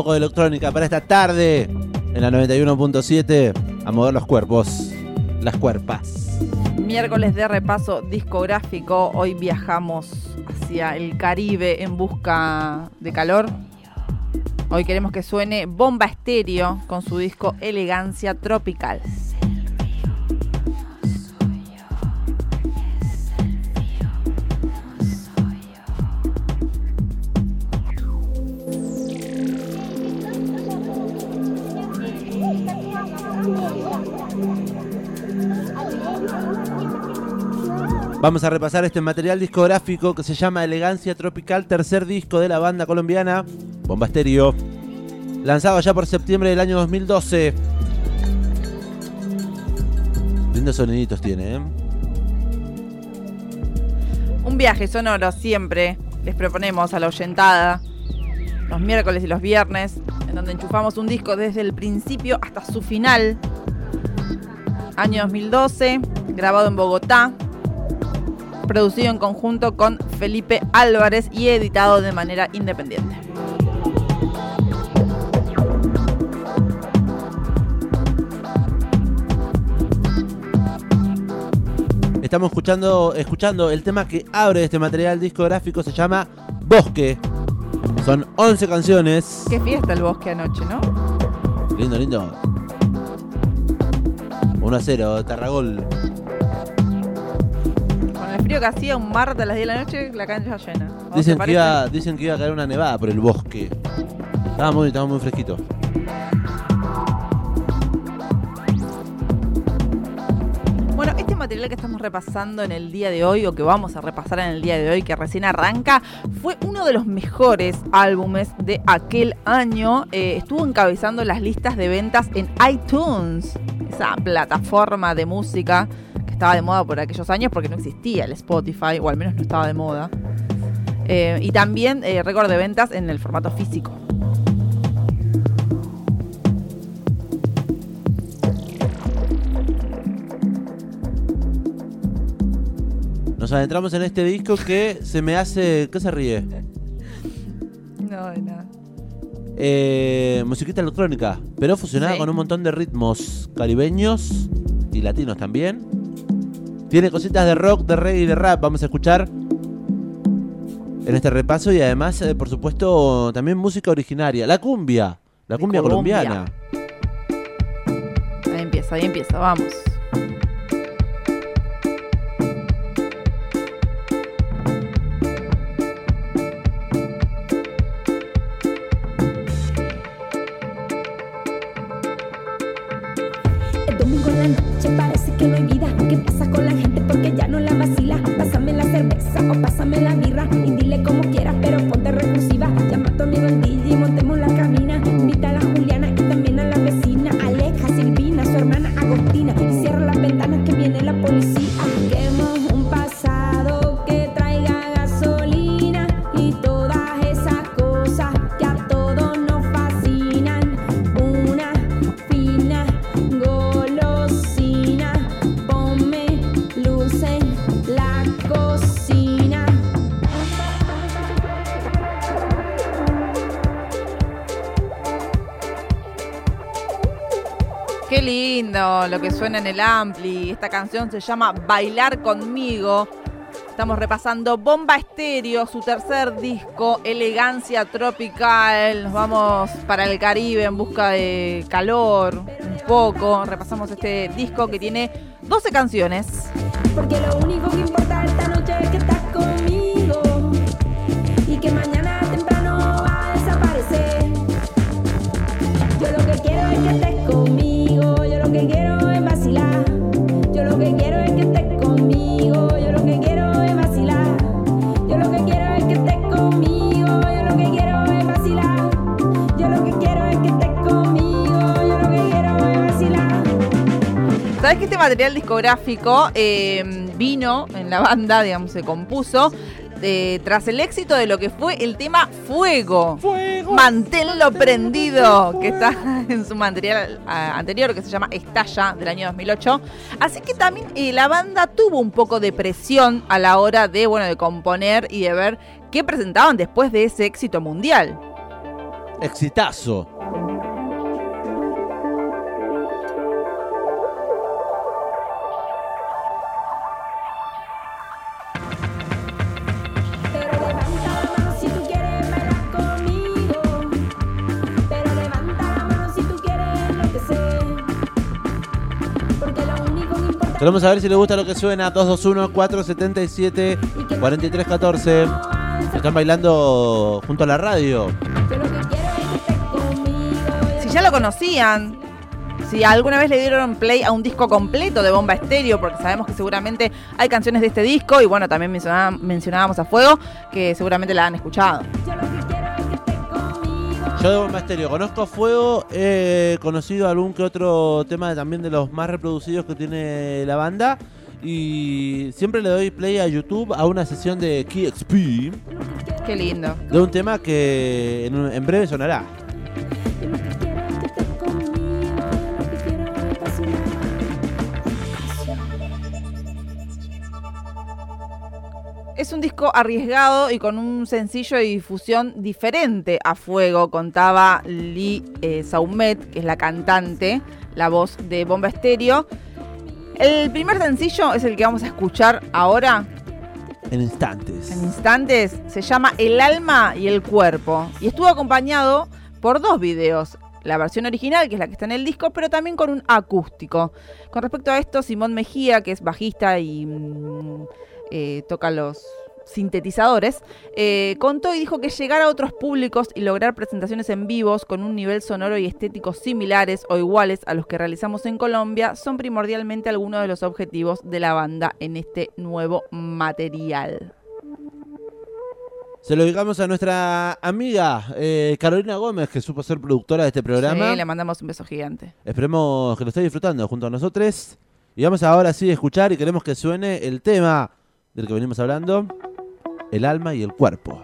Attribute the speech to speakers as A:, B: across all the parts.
A: poco de electrónica para esta tarde en la 91.7 a mover los cuerpos, las cuerpas.
B: Miércoles de repaso discográfico. Hoy viajamos hacia el Caribe en busca de calor. Hoy queremos que suene Bomba Estéreo con su disco Elegancia Tropical.
A: Vamos a repasar este material discográfico que se llama Elegancia Tropical, tercer disco de la banda colombiana Bomba Stereo, lanzado ya por septiembre del año 2012. Lindos soniditos tiene, ¿eh?
B: Un viaje sonoro siempre les proponemos a la oyentada, los miércoles y los viernes, en donde enchufamos un disco desde el principio hasta su final. Año 2012, grabado en Bogotá, producido en conjunto con Felipe Álvarez y editado de manera independiente.
A: Estamos escuchando, escuchando el tema que abre este material discográfico, se llama Bosque. Son 11 canciones.
B: Qué fiesta el bosque anoche, ¿no?
A: Lindo, lindo. 1 a 0, Tarragol
B: que hacía un martes a las 10 de la noche, la cancha llena.
A: Dicen que, iba, dicen que iba a caer una nevada por el bosque. Estaba muy, estaba muy fresquito.
B: Bueno, este material que estamos repasando en el día de hoy, o que vamos a repasar en el día de hoy, que recién arranca, fue uno de los mejores álbumes de aquel año. Eh, estuvo encabezando las listas de ventas en iTunes, esa plataforma de música estaba de moda por aquellos años porque no existía el Spotify, o al menos no estaba de moda. Eh, y también eh, récord de ventas en el formato físico.
A: Nos adentramos en este disco que se me hace. ¿Qué se ríe?
B: No, de nada.
A: Eh, musiquita electrónica, pero fusionada con un montón de ritmos caribeños y latinos también. Tiene cositas de rock, de reggae y de rap. Vamos a escuchar en este repaso y además, eh, por supuesto, también música originaria. La cumbia, la cumbia colombiana.
B: Ahí empieza, ahí empieza, vamos.
C: Domingo en la noche parece que no hay vida. ¿Qué pasa con la gente? Porque ya no la vacila. Pásame la cerveza o pásame la birra. Y dile como quieras, pero ponte reclusiva. Llama a tu amigo el DJ y montemos la cabina. Invita a la Juliana y también a la vecina. Aleja, Silvina, su hermana Agostina. Y cierra las ventanas que viene la policía.
B: Lo que suena en el Ampli. Esta canción se llama Bailar conmigo. Estamos repasando Bomba Estéreo, su tercer disco, Elegancia Tropical. Nos vamos para el Caribe en busca de calor, un poco. Repasamos este disco que tiene 12 canciones.
C: Porque lo único que importa esta noche es que
B: Sabes que este material discográfico eh, vino en la banda, digamos, se compuso eh, tras el éxito de lo que fue el tema Fuego.
A: Fuego.
B: Manténlo prendido, que está en su material anterior, que se llama Estalla, del año 2008. Así que también eh, la banda tuvo un poco de presión a la hora de, bueno, de componer y de ver qué presentaban después de ese éxito mundial.
A: Exitazo. Queremos saber si les gusta lo que suena. 221-477-4314. Están bailando junto a la radio.
B: Si ya lo conocían, si alguna vez le dieron play a un disco completo de Bomba Estéreo, porque sabemos que seguramente hay canciones de este disco, y bueno, también mencioná- mencionábamos a Fuego, que seguramente la han escuchado.
C: Yo
A: de Bomba Estéreo conozco Fuego, he conocido algún que otro tema también de los más reproducidos que tiene la banda. Y siempre le doy play a YouTube a una sesión de KXP
B: Qué lindo.
A: de un tema que en, en breve sonará.
C: Es
B: un disco arriesgado y con un sencillo de difusión diferente a Fuego, contaba Lee eh, Saumet, que es la cantante, la voz de Bomba Estéreo. El primer sencillo es el que vamos a escuchar ahora,
A: En instantes.
B: en instantes, se llama El alma y el cuerpo. Y estuvo acompañado por dos videos. La versión original, que es la que está en el disco, pero también con un acústico. Con respecto a esto, Simón Mejía, que es bajista y mm, eh, toca los sintetizadores, eh, contó y dijo que llegar a otros públicos y lograr presentaciones en vivos con un nivel sonoro y estético similares o iguales a los que realizamos en Colombia son primordialmente algunos de los objetivos de la banda en este nuevo material.
A: Se lo dedicamos a nuestra amiga eh, Carolina Gómez, que supo ser productora de este programa.
B: Sí, le mandamos un beso gigante.
A: Esperemos que lo esté disfrutando junto a nosotros. Y vamos ahora sí a escuchar y queremos que suene el tema del que venimos hablando, el alma y el cuerpo.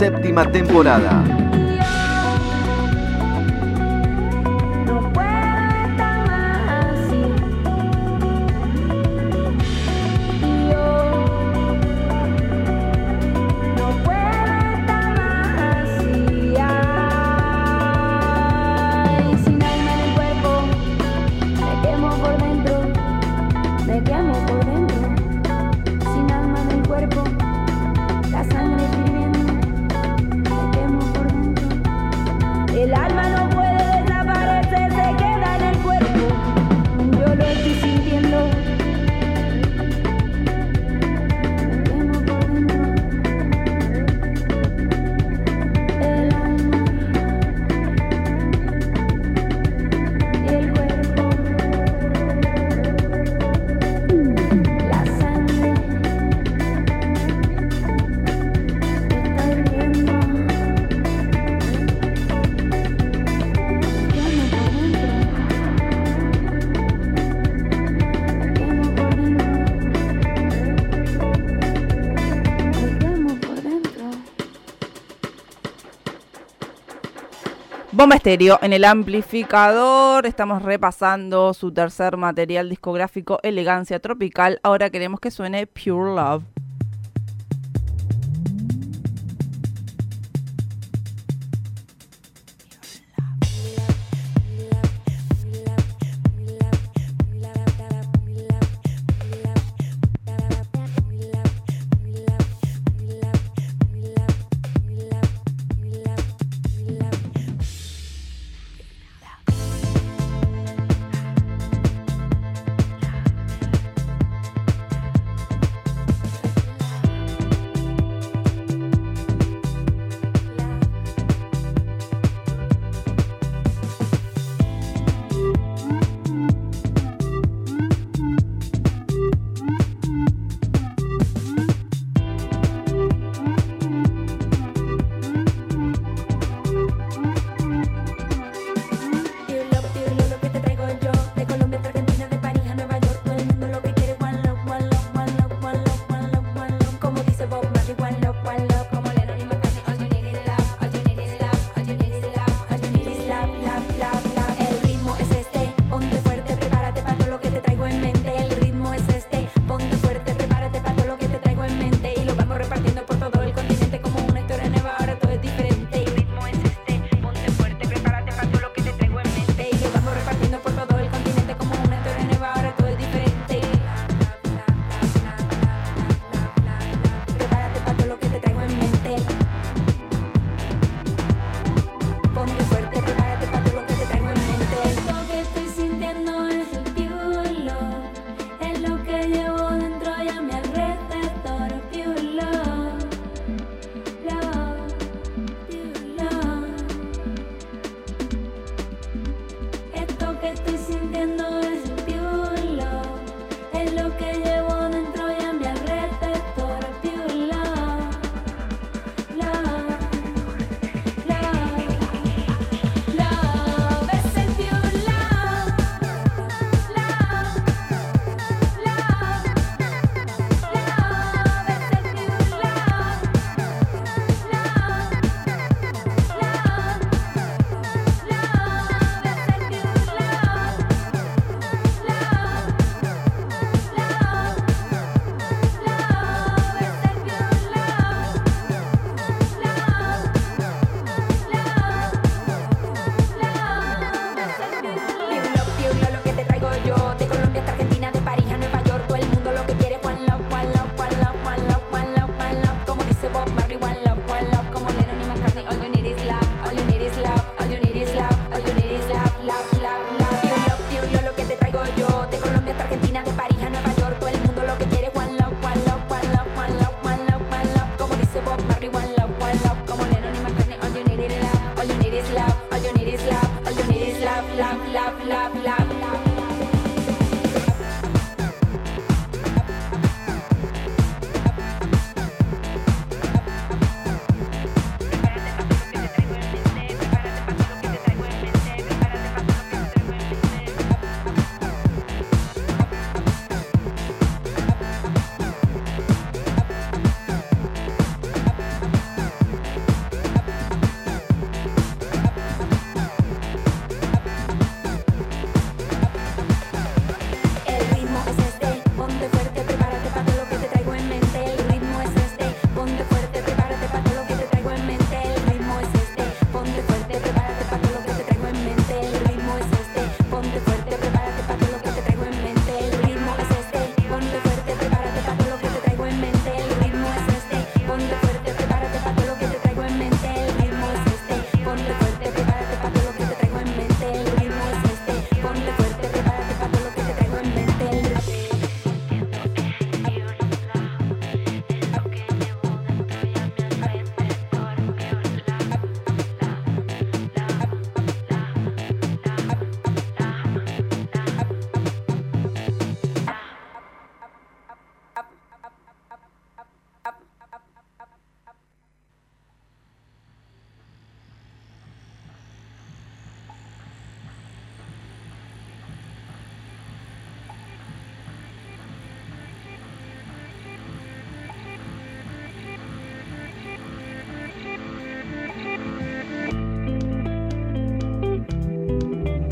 C: séptima temporada.
B: Bomba Estéreo en el amplificador. Estamos repasando su tercer material discográfico, Elegancia Tropical. Ahora queremos que suene Pure Love.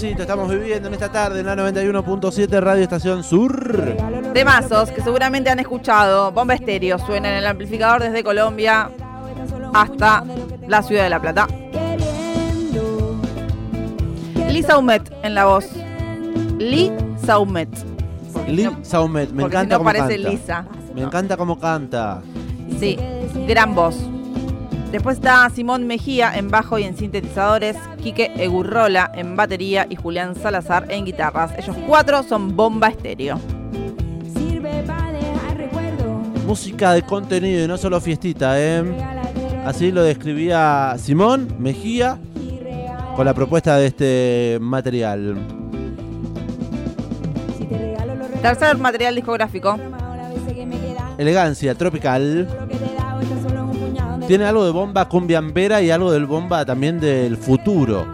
A: Estamos viviendo en esta tarde en la 91.7 Radio Estación Sur.
B: Temazos que seguramente han escuchado. Bomba Estéreo suena en el amplificador desde Colombia hasta la ciudad de La Plata. Lisa Saumet en la voz. Lee Saumet.
A: Lee Saumet, me
B: porque
A: encanta
B: si no
A: cómo
B: parece
A: canta.
B: Lisa.
A: Me encanta cómo canta.
B: Sí, gran voz. Después está Simón Mejía en bajo y en sintetizadores, Quique Egurrola en batería y Julián Salazar en guitarras. Ellos cuatro son bomba estéreo.
A: Música de contenido y no solo fiestita, ¿eh? Así lo describía Simón Mejía con la propuesta de este material.
B: Tercer material discográfico.
C: que he
A: Tiene algo de bomba cumbiambera y algo del bomba también del futuro.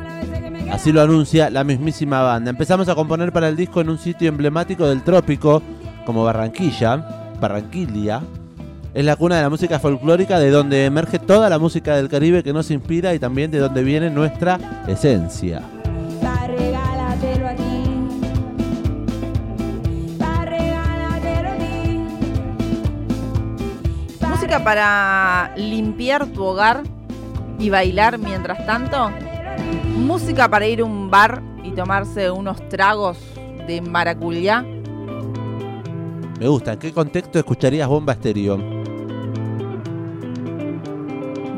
A: Así lo anuncia la mismísima banda. Empezamos a componer para el disco en un sitio emblemático del trópico, como Barranquilla, Barranquilla. Es la cuna de la música folclórica, de donde emerge toda la música del Caribe que nos inspira y también de donde viene nuestra esencia.
B: Música para limpiar tu hogar y bailar mientras tanto. Música para ir a un bar y tomarse unos tragos de maracuyá.
A: Me gusta. ¿En qué contexto escucharías Bomba Estéreo?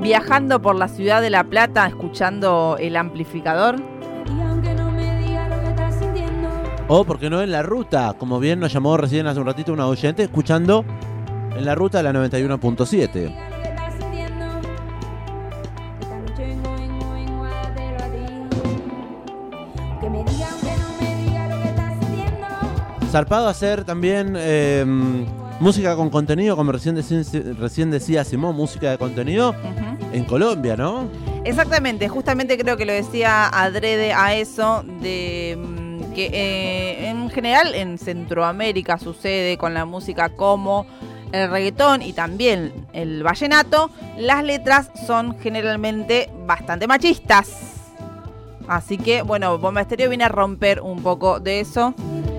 B: Viajando por la ciudad de La Plata escuchando el amplificador.
A: O, porque no en la ruta? Como bien nos llamó recién hace un ratito una oyente, escuchando en la ruta de la 91.7.
C: diga lo que estás sintiendo. Esta noche vengo, vengo, vengo a dártelo a ti. Que me diga aunque no me diga lo que estás sintiendo.
A: Zarpado hacer también eh, música con contenido, como recién, decía Simón, música de contenido en Colombia, ¿no?
B: Exactamente, justamente creo que lo decía adrede a eso de mm, que eh, en general en Centroamérica sucede con la música como el reggaetón y también el vallenato, las letras son generalmente bastante machistas. Así que, bueno, Bomba Estéreo viene a romper un poco de eso.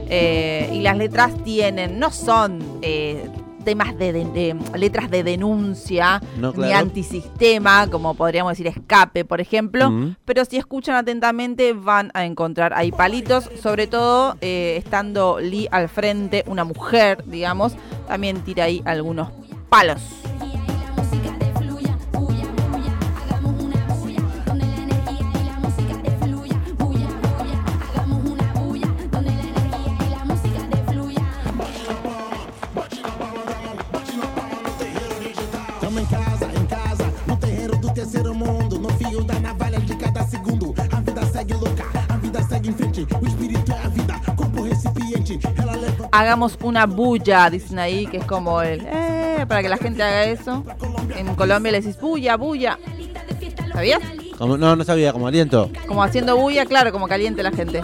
B: eh, y las letras tienen, no son eh, temas de, de- de- letras de denuncia,
A: No,
B: ni antisistema, como podríamos decir escape, por ejemplo.
A: Mm.
B: Pero si escuchan atentamente van a encontrar ahí palitos, sobre todo eh, estando Lee al frente, una mujer, digamos, también tira ahí algunos palos. Hagamos una bulla, dicen ahí, que es como el... Eh, para que la gente haga eso. En Colombia le decís bulla, bulla. ¿Sabías?
A: Como- no, no sabía, como aliento.
B: Como haciendo bulla, claro, como caliente la gente.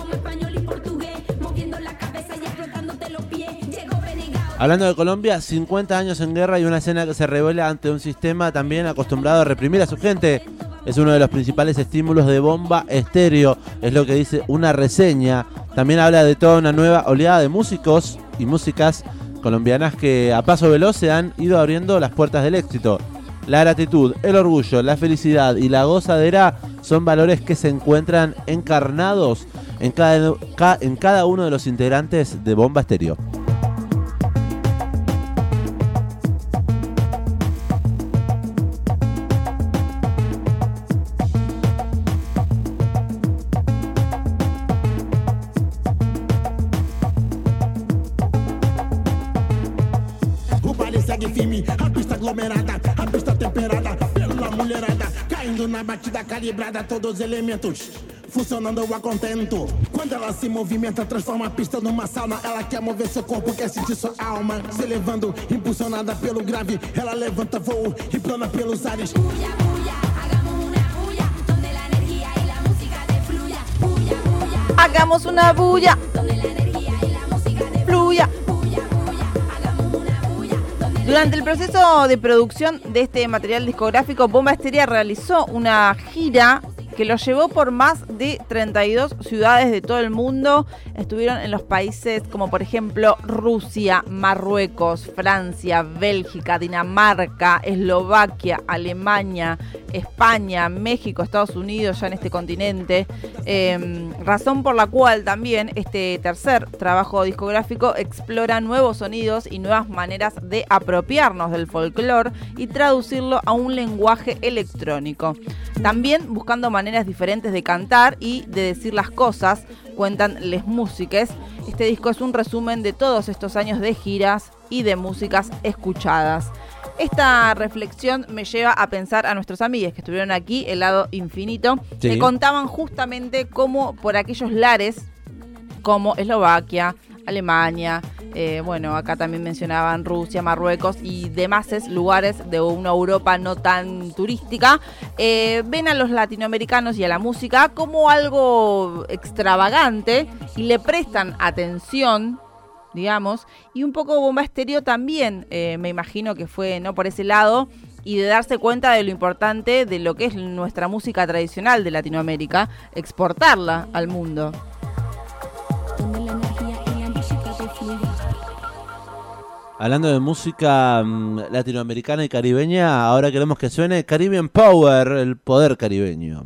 A: Hablando de Colombia, 50 años en guerra y una escena que se revela ante un sistema también acostumbrado a reprimir a su gente. Es uno de los principales estímulos de bomba estéreo, es lo que dice una reseña. También habla de toda una nueva oleada de músicos y músicas colombianas que a paso veloz se han ido abriendo las puertas del éxito. La gratitud, el orgullo, la felicidad y la gozadera son valores que se encuentran encarnados en cada, ca- en cada uno de los integrantes de Bomba Estéreo.
D: Batida calibrada, todos os elementos. Funcionando a contento. Quando ela se movimenta, transforma a pista numa sauna. Ela quer mover seu corpo, quer sentir sua alma. Se levando, impulsionada pelo grave. Ela levanta voo e plana pelos ares.
E: Hagamos una bulla,
B: Durante el proceso de producción de este material discográfico, Bomba Estéreo realizó una gira que lo llevó por más de 32 ciudades de todo el mundo. Estuvieron en los países como por ejemplo Rusia, Marruecos, Francia, Bélgica, Dinamarca, Eslovaquia, Alemania, España, México, Estados Unidos, ya en este continente. Eh, razón por la cual también este tercer trabajo discográfico explora nuevos sonidos y nuevas maneras de apropiarnos del folclore y traducirlo a un lenguaje electrónico. También buscando maneras diferentes de cantar y de decir las cosas, cuentan les músiques. Este disco es un resumen de todos estos años de giras y de músicas escuchadas. Esta reflexión me lleva a pensar a nuestros amigos que estuvieron aquí, el lado infinito,
C: Sí.
B: que contaban justamente cómo por aquellos lares como Eslovaquia, Alemania, eh, bueno, acá también mencionaban Rusia, Marruecos y demás lugares de una Europa no tan turística, eh, ven a los latinoamericanos y a la música como algo extravagante y le prestan atención digamos, y un poco Bomba Estéreo también, eh, me imagino que fue no por ese lado, y de darse cuenta de lo importante de lo que es nuestra música tradicional de Latinoamérica, exportarla al mundo.
C: Hablando de música mm, latinoamericana y caribeña, ahora queremos que suene Caribbean Power, el poder caribeño.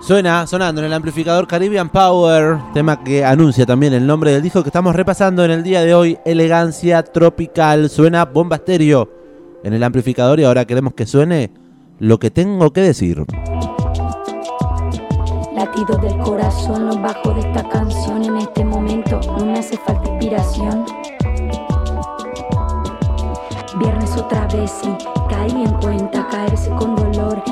A: Suena sonando en el amplificador Caribbean Power, tema que anuncia también el nombre del disco que estamos repasando en el día de hoy, Elegancia Tropical. Suena Bomba Estéreo en el amplificador y ahora queremos que suene lo que tengo que decir.
C: Latido del corazón, los bajos de esta canción en este momento no me hace falta inspiración. Viernes otra vez y caí en cuenta,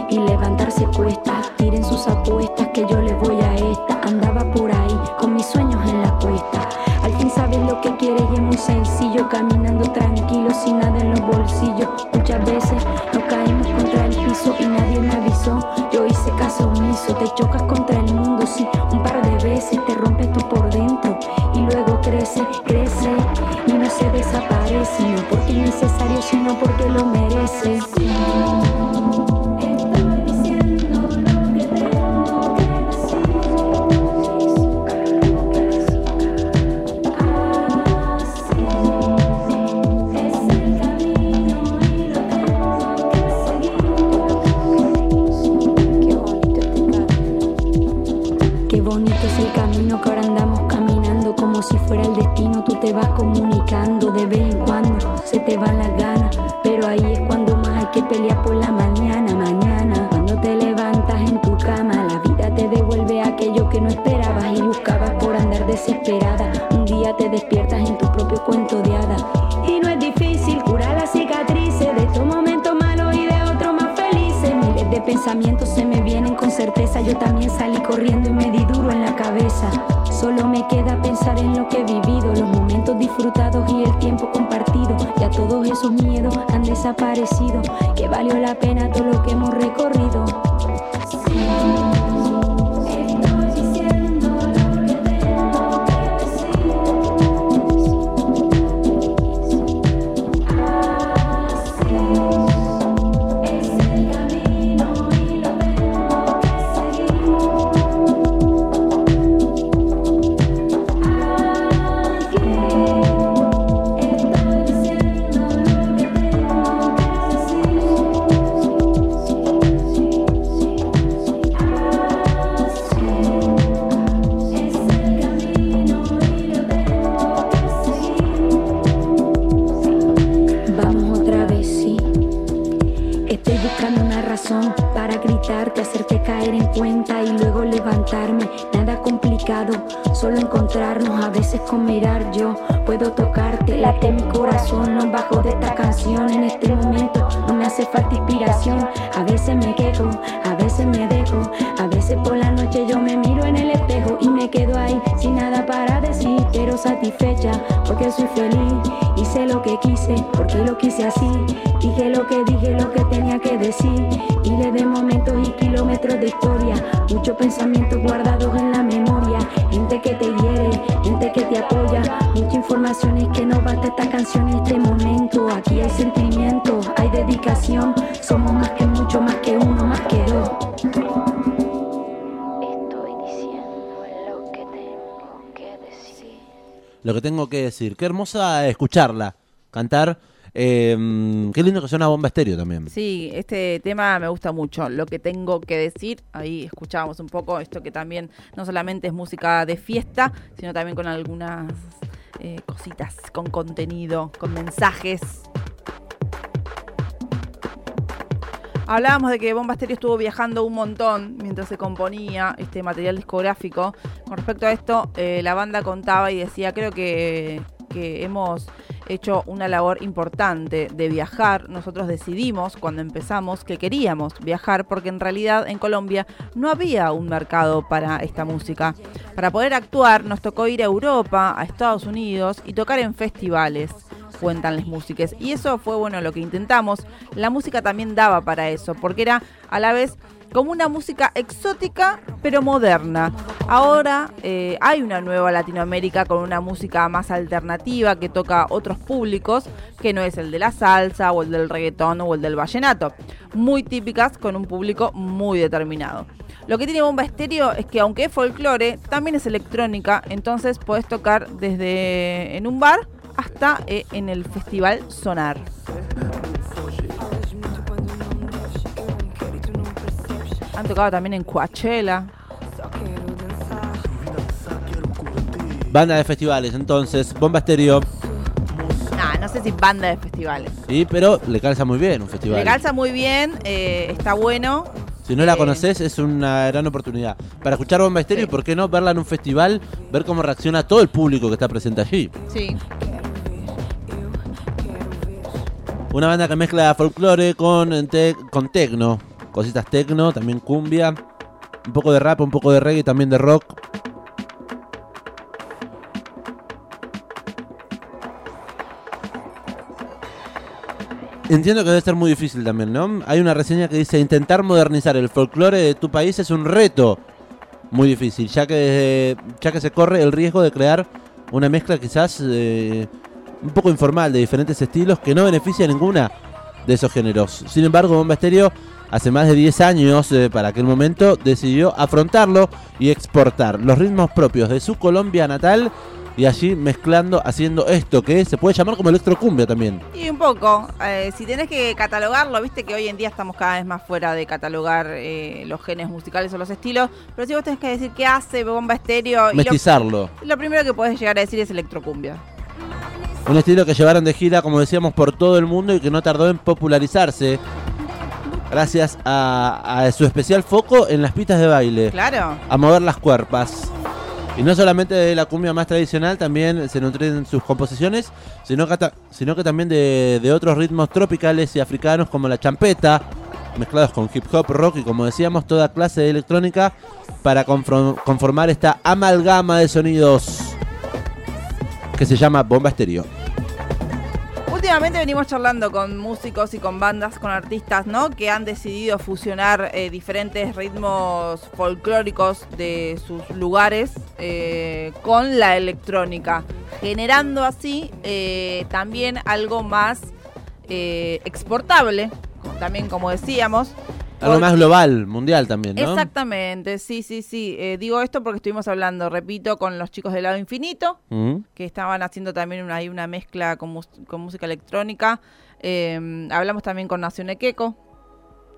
C: y levantarse cuesta. Tiren sus apuestas que yo le voy a esta. Andaba por ahí con mis sueños en la cuesta. Al fin sabes lo que quieres y es muy sencillo, caminando tranquilo sin nada en los bolsillos. Muchas veces nos caímos contra el piso y nadie me avisó. Yo hice caso omiso, te chocas contra el mundo, sí, un par de veces te rompes tú por dentro y luego crece, crece y no se desaparece, no porque es necesario, sino porque lo merece. Estoy te vas comunicando de vez en cuando, se te van las ganas. Pero ahí es cuando más hay que pelear por la mañana, mañana. Cuando te levantas en tu cama, la vida te devuelve aquello que no esperabas y buscabas por andar desesperada. Un día te despiertas en tu propio cuento de hadas. Y no es difícil curar las cicatrices de estos momentos malos y de otros más felices. Miles de pensamientos se me vienen con certeza. Yo también salí corriendo y me di duro en la cabeza. Solo me queda pensar en lo que he vivido, momentos disfrutados y el tiempo compartido. Ya todos esos miedos han desaparecido. Que valió la pena todo lo que hemos recorrido. Con mirar yo puedo tocarte. Late mi corazón, no bajo de esta canción. En este momento no me hace falta inspiración. A veces me quejo, a veces me dejo. A veces por la noche yo me miro en el espejo y me quedo ahí sin nada para decir, pero satisfecha porque soy feliz. Hice lo que quise porque lo quise así. Dije lo que dije, lo que tenía que decir. Miles de momentos y kilómetros de historia. Muchos pensamientos guardados en la memoria. Y basta esta canción en este momento. Aquí hay sentimiento, hay dedicación. Somos más que mucho, más que uno, más que dos. Estoy diciendo lo que tengo que decir.
A: Lo que tengo que decir. Qué hermosa escucharla, cantar. Eh, qué lindo que suena Bomba Estéreo también.
B: Sí, este tema me gusta mucho. Lo que tengo que decir, ahí escuchábamos un poco esto que también no solamente es música de fiesta, sino también con algunas eh, cositas, con contenido, con mensajes. Hablábamos de que Bomba Estéreo estuvo viajando un montón mientras se componía este material discográfico. Con respecto a esto, eh, la banda contaba y decía, creo que, que hemos hecho una labor importante de viajar. Nosotros decidimos cuando empezamos que queríamos viajar porque en realidad en Colombia no había un mercado para esta música. Para poder actuar nos tocó ir a Europa, a Estados Unidos y tocar en festivales cuentan las músicas. Y eso fue bueno lo que intentamos. La música también daba para eso, porque era a la vez como una música exótica pero moderna. Ahora eh, hay una nueva Latinoamérica con una música más alternativa que toca otros públicos, que no es el de la salsa o el del reggaetón o el del vallenato. Muy típicas con un público muy determinado. Lo que tiene Bomba Estéreo es que aunque es folclore, también es electrónica, entonces puedes tocar desde en un bar hasta eh, en el festival Sonar. Han tocado también en Coachella.
A: Banda de festivales, entonces, Bomba Estéreo.
B: Nah, no sé si banda de festivales.
A: Sí, pero le calza muy bien un festival.
B: Le calza muy bien, eh, está bueno.
A: Si no la
B: Eh,
A: conoces, es una gran oportunidad. Para escuchar Bomba Estéreo
B: Sí.
A: y por qué no verla en un festival, ver cómo reacciona todo el público que está presente allí.
B: Sí.
A: Una banda que mezcla folclore con, te- con tecno, cositas tecno, también cumbia, un poco de rap, un poco de reggae, también de rock. Entiendo que debe ser muy difícil también, ¿no? Hay una reseña que dice intentar modernizar el folclore de tu país es un reto muy difícil, ya que desde- ya que se corre el riesgo de crear una mezcla quizás eh, un poco informal de diferentes estilos que no beneficia a ninguna de esos géneros. Sin embargo, Bomba Estéreo hace más de 10 años eh, para aquel momento decidió afrontarlo y exportar los ritmos propios de su Colombia natal y allí mezclando, haciendo esto que se puede llamar como electrocumbia también.
B: Y un poco, eh, si tenés que catalogarlo, viste que hoy en día estamos cada vez más fuera de catalogar eh, los genes musicales o los estilos, pero si vos tenés que decir qué hace Bomba Estéreo, y lo,
A: Mestizarlo.
B: lo primero que podés llegar a decir es electrocumbia.
A: Un estilo que llevaron de gira, como decíamos, por todo el mundo y que no tardó en popularizarse. Gracias a, a su especial foco en las pistas de baile.
B: Claro.
A: a mover las cuerpas. Y no solamente de la cumbia más tradicional, también se nutren sus composiciones, sino que, ta- sino que también de, de otros ritmos tropicales y africanos como la champeta, mezclados con hip hop, rock y como decíamos, toda clase de electrónica para conformar esta amalgama de sonidos que se llama Bomba Estéreo.
B: Últimamente venimos charlando con músicos y con bandas, con artistas, ¿no? Que han decidido fusionar eh, diferentes ritmos folclóricos de sus lugares eh, con la electrónica, generando así eh, también algo más exportable, también como decíamos.
A: Algo más global, mundial también, ¿no?
B: Exactamente, sí, sí, sí. Eh, digo esto porque estuvimos hablando, repito, con los chicos del lado infinito,
A: Mm.
B: que estaban haciendo también una, ahí una mezcla con, mus- con música electrónica. Eh, hablamos también con Nación Equeco,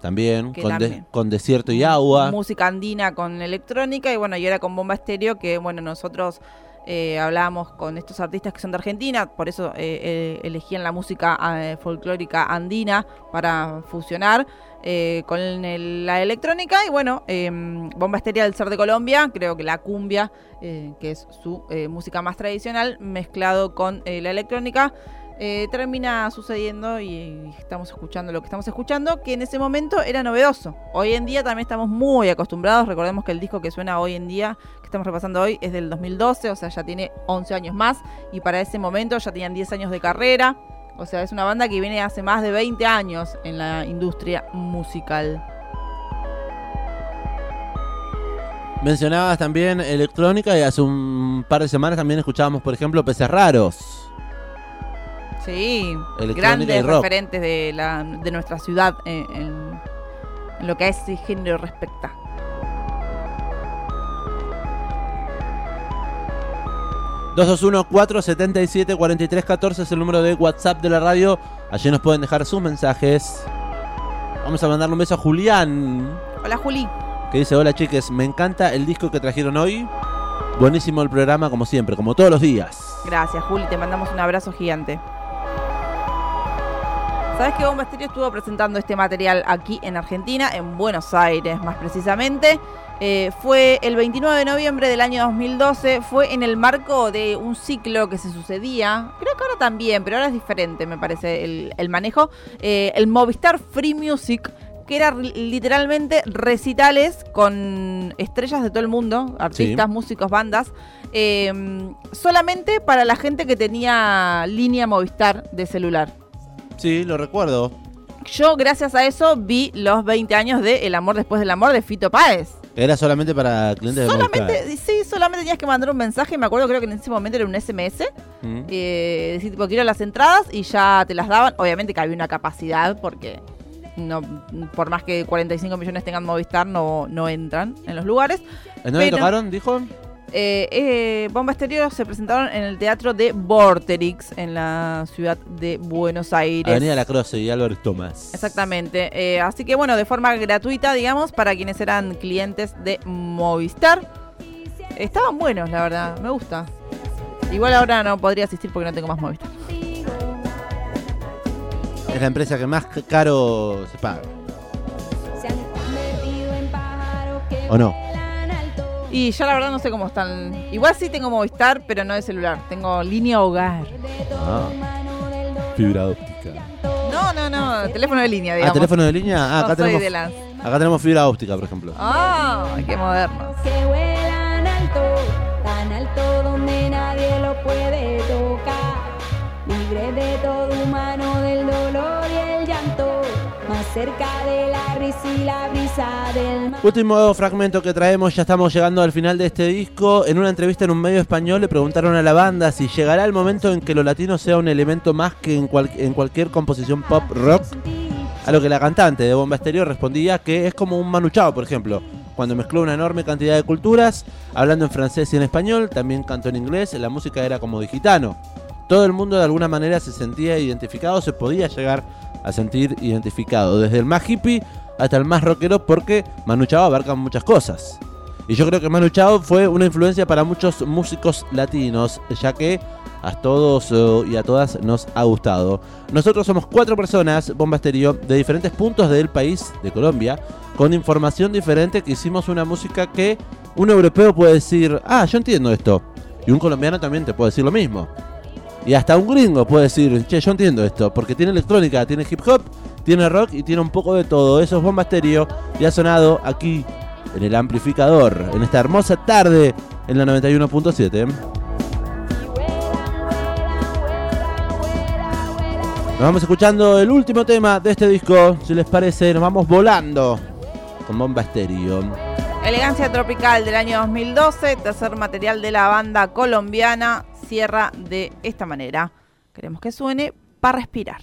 A: También, con, de- con desierto y agua.
B: música andina con electrónica y bueno, y ahora con Bomba Estéreo, que bueno, nosotros eh, hablábamos con estos artistas que son de Argentina, por eso eh, eh, elegían la música eh, folclórica andina para fusionar con la electrónica y bueno, eh, Bomba Estéreo al ser de Colombia, creo que la cumbia, que es su música más tradicional, mezclado con la electrónica. termina sucediendo y estamos escuchando lo que estamos escuchando, que en ese momento era novedoso. Hoy en día también estamos muy acostumbrados, recordemos que el disco que suena hoy en día, estamos repasando hoy, es del 2012, o sea, ya tiene 11 años más, y para ese momento ya tenían 10 años de carrera, o sea, es una banda que viene hace más de 20 años en la industria musical.
A: Mencionabas también electrónica y hace un par de semanas también escuchábamos, por ejemplo, Peces Raros.
B: Sí, grandes referentes de, la, de nuestra ciudad en, en- en lo que a ese género respecta.
A: Uno 477 4314 es el número de WhatsApp de la radio. Allí nos pueden dejar sus mensajes. Vamos a mandarle un beso a Julián,
B: Hola Juli.
A: que dice, hola chiques, me encanta el disco que trajeron hoy. Buenísimo el programa, como siempre, como todos los días.
B: Gracias Juli, te mandamos un abrazo gigante. Sabes que Bomba Estéreo estuvo presentando este material aquí en Argentina, en Buenos Aires más precisamente. Eh, fue el 29 de noviembre del año 2012, fue en el marco de un ciclo que se sucedía, creo que ahora también, pero ahora es diferente me parece el, el manejo, eh, el Movistar Free Music, que era literalmente recitales con estrellas de todo el mundo, artistas, músicos, bandas, eh, solamente para la gente que tenía línea Movistar de celular.
A: Sí, lo recuerdo.
B: Yo, gracias a eso, vi los 20 años de El amor después del amor de Fito Páez.
A: Era solamente para clientes de Movistar.
B: Solamente, sí, solamente tenías que mandar un mensaje. Me acuerdo, creo que en ese momento era un SMS.
A: Mm.
B: Eh, decir, tipo, quiero las entradas y ya te las daban. Obviamente que había una capacidad porque no por más que 45 millones tengan Movistar, no, no entran en los lugares.
A: ¿En dónde
B: Pero-
A: tocaron? Dijo.
B: Eh, eh, Bomba Estéreo se presentaron en el teatro de Vorterix, en la ciudad de Buenos Aires.
A: Avenida La Croce y Álvarez Tomás.
B: Exactamente. Eh, así que bueno, de forma gratuita, digamos, para quienes eran clientes de Movistar. Estaban buenos, la verdad. Me gusta. Igual ahora no podría asistir porque no tengo más Movistar.
A: Es la empresa que más caro se paga.
C: Se han convertido en pájaros que
A: ¿O no?
B: Y yo la verdad no sé cómo están. Igual sí tengo Movistar, pero no de celular. Tengo línea hogar.
A: Ah, fibra óptica.
B: No, no, no. Teléfono de línea,
A: Ah,
B: digamos.
A: teléfono de línea. Ah,
B: No
A: acá
B: soy
A: tenemos,
B: de las-
A: acá tenemos fibra óptica, por ejemplo.
B: Ah, qué modernos.
C: Que vuelan alto, tan alto donde nadie lo cerca de la risa y la brisa del mar.
A: Último fragmento que traemos, ya estamos llegando al final de este disco. En una entrevista en un medio español le preguntaron a la banda si llegará el momento en que lo latino sea un elemento más que en, cual- en cualquier composición pop rock. A lo que la cantante de Bomba Estéreo respondía que es como un Manu Chao, por ejemplo. Cuando mezcló una enorme cantidad de culturas, hablando en francés y en español, también cantó en inglés, la música era como de gitano. Todo el mundo de alguna manera se sentía identificado, se podía llegar a sentir identificado, desde el más hippie hasta el más rockero, porque Manu Chao abarca muchas cosas. Y yo creo que Manu Chao fue una influencia para muchos músicos latinos, ya que a todos eh, y a todas nos ha gustado. Nosotros somos cuatro personas, Bomba Estéreo, de diferentes puntos del país, de Colombia, con información diferente que hicimos una música que un europeo puede decir, ah, yo entiendo esto. Y un colombiano también te puede decir lo mismo. Y hasta un gringo puede decir, che, yo entiendo esto, porque tiene electrónica, tiene hip hop, tiene rock y tiene un poco de todo. Eso es Bomba Estéreo y ha sonado aquí en el amplificador, en esta hermosa tarde en la 91.7. Nos vamos escuchando el último tema de este disco, si les parece, nos vamos volando con Bomba Estéreo.
B: Elegancia Tropical del año 2012, tercer material de la banda colombiana, cierra de esta manera. Queremos que suene para respirar.